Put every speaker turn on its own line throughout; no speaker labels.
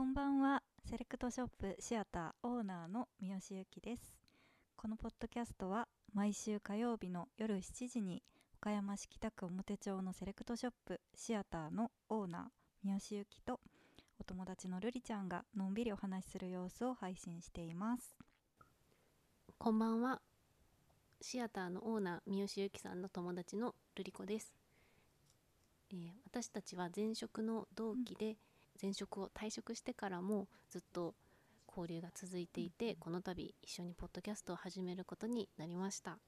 こんばんは。セレクトショップシアターオーナーの三好由紀です。このポッドキャストは毎週火曜日の夜7時に岡山市北区表町のセレクトショップシアターのオーナー三好由紀とお友達のルリちゃんがのんびりお話しする様子を配信しています。
こんばんは。シアターのオーナー三好由紀さんの友達のルリコです、えー私たちは前職の同期で、前職を退職してからもずっと交流が続いていて、この度一緒にポッドキャストを始めることになりました。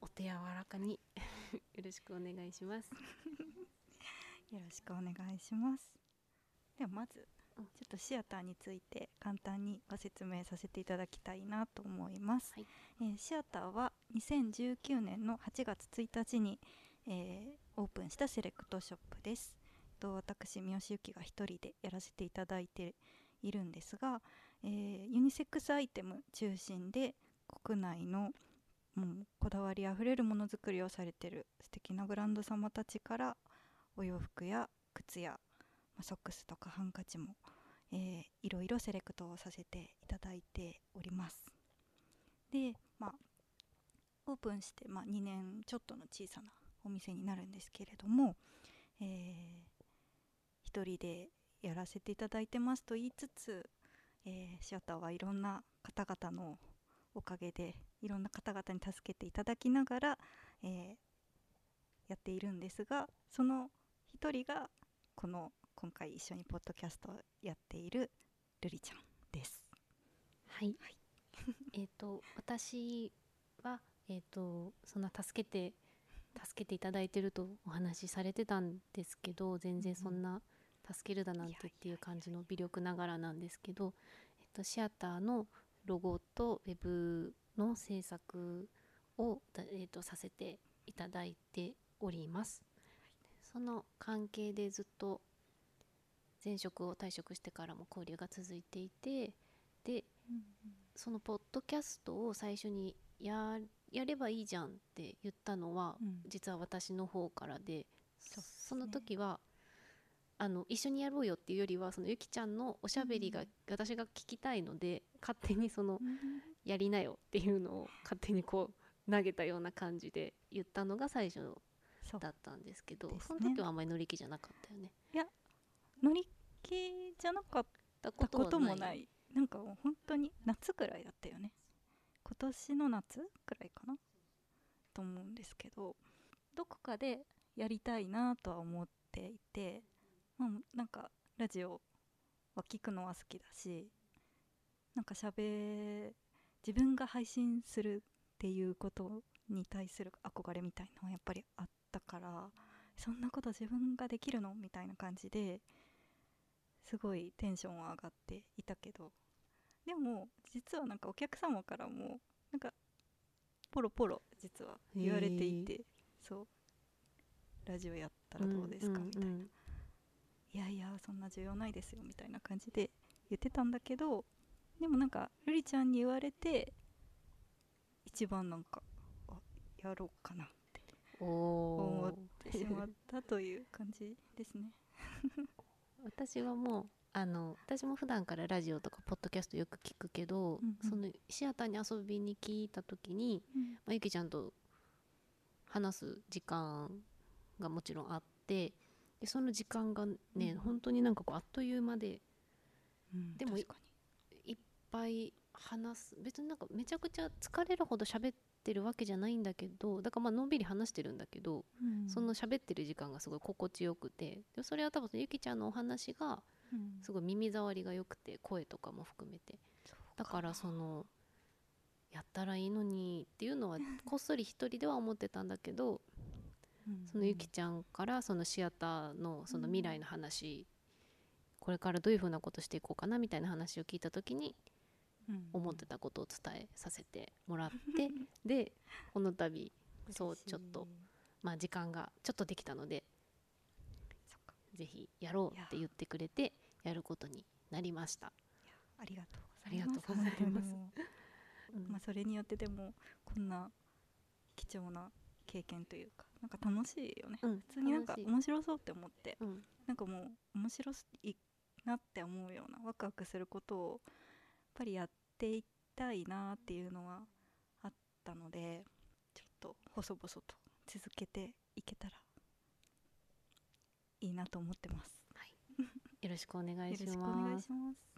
お手柔らかに。よろしくお願いします。
よろしくお願いします。ではまず
うん。
ちょっとシアターについて簡単にご説明させていただきたいなと思います、
はい。
えーシアターは2019年の8月1日に、えーオープンしたセレクトショップですと私三好由紀が一人でやらせていただいているんですが、えーユニセックスアイテム中心で国内のもうこだわりあふれるものづくりをされてる素敵なブランド様たちからお洋服や靴やソックスとかハンカチも、えーいろいろセレクトをさせていただいております。でまあオープンして、まあ、2年ちょっとの小さなお店になるんですけれども、えー一人でやらせていただいてますと言いつつ、えーシアターはいろんな方々のおかげでいろんな方々に助けていただきながら、えーやっているんですがその一人がこの今回一緒にポッドキャストをやっているルリちゃんです。
はい、
はい
えっ、と私はえっ、とそんな助けて助けていただいてるとお話しされてたんですけど全然そんな助けるだなんてっていう感じの微力ながらなんですけど、えっと、シアターのロゴとウェブの制作を、だえっと、させていただいております。その関係でずっと前職を退職してからも交流が続いていてでそのポッドキャストを最初にややればいいじゃんって言ったのは、
うん。
実は私の方からで
そ
の時はあの一緒にやろうよっていうよりはそのゆきちゃんのおしゃべりが、私が聞きたいので勝手にそのやりなよっていうのを勝手にこう投げたような感じで言ったのが最初だったんですけど
ですね。
その時はあんまり乗り気じゃなかったよね。
いや乗り気じゃなかっ
だ
たこともない。なんかもう本当に夏くらいだったよね。今年の夏くらいかな。と思うんですけどどこかでやりたいなとは思っていて、まあ、なんかラジオは聞くのは好きだしなんかしゃべ自分が配信するっていうことに対する憧れみたいなのはやっぱりあったからそんなこと自分ができるのみたいな感じですごいテンションは上がっていたけどでも実はなんかお客様からもなんかポロポロ実は言われていてそうラジオやったらどうですかみたいな、
うんうんうん
いやいやそんな需要ないですよみたいな感じで言ってたんだけどでもなんかルリちゃんに言われて一番なんかあやろうかなって思
お
ってしまったという感じですね。
私はもうあの私も普段からラジオとかポッドキャストよく聞くけど、
うんうん
そのシアターに遊びに聞いた時に、まあ、ゆきちゃんと話す時間がもちろんあってでその時間がね、
うん。
本当になんかこうあっという間で
うん
でも
確かに。
いっぱい話す。別になんかめちゃくちゃ疲れるほど喋ってるわけじゃないんだけどだからまあのんびり話してるんだけど、
うん。
その喋ってる時間がすごい心地よくてでそれは多分ゆきちゃんのお話が
うん。
すごい耳障りが良くて声とかも含めて。だからそのやったらいいのにっていうのはこっそり一人では思ってたんだけど
うん
そのゆきちゃんからそのシアターのその未来の話これからどういうふうなことしていこうかなみたいな話を聞いた時に
うん
思ってたことを伝えさせてもらってでこの度そうちょっとまあ時間がちょっとできたのでぜひやろうって言ってくれてやることになりました。
ありがとうござ
あり
います。
がとうございます。
まあ、それによってでもこんな貴重な経験というかなんか楽しいよね、
うん
普通になんか面白そうって思って
うん。
なんかもう面白いなって思うようなワクワクすることをやっぱりやっていきたいなっていうのはあったのでちょっと細々と続けていけたらいいなと思ってます。
よろしくお願いし
よろしくお願いします。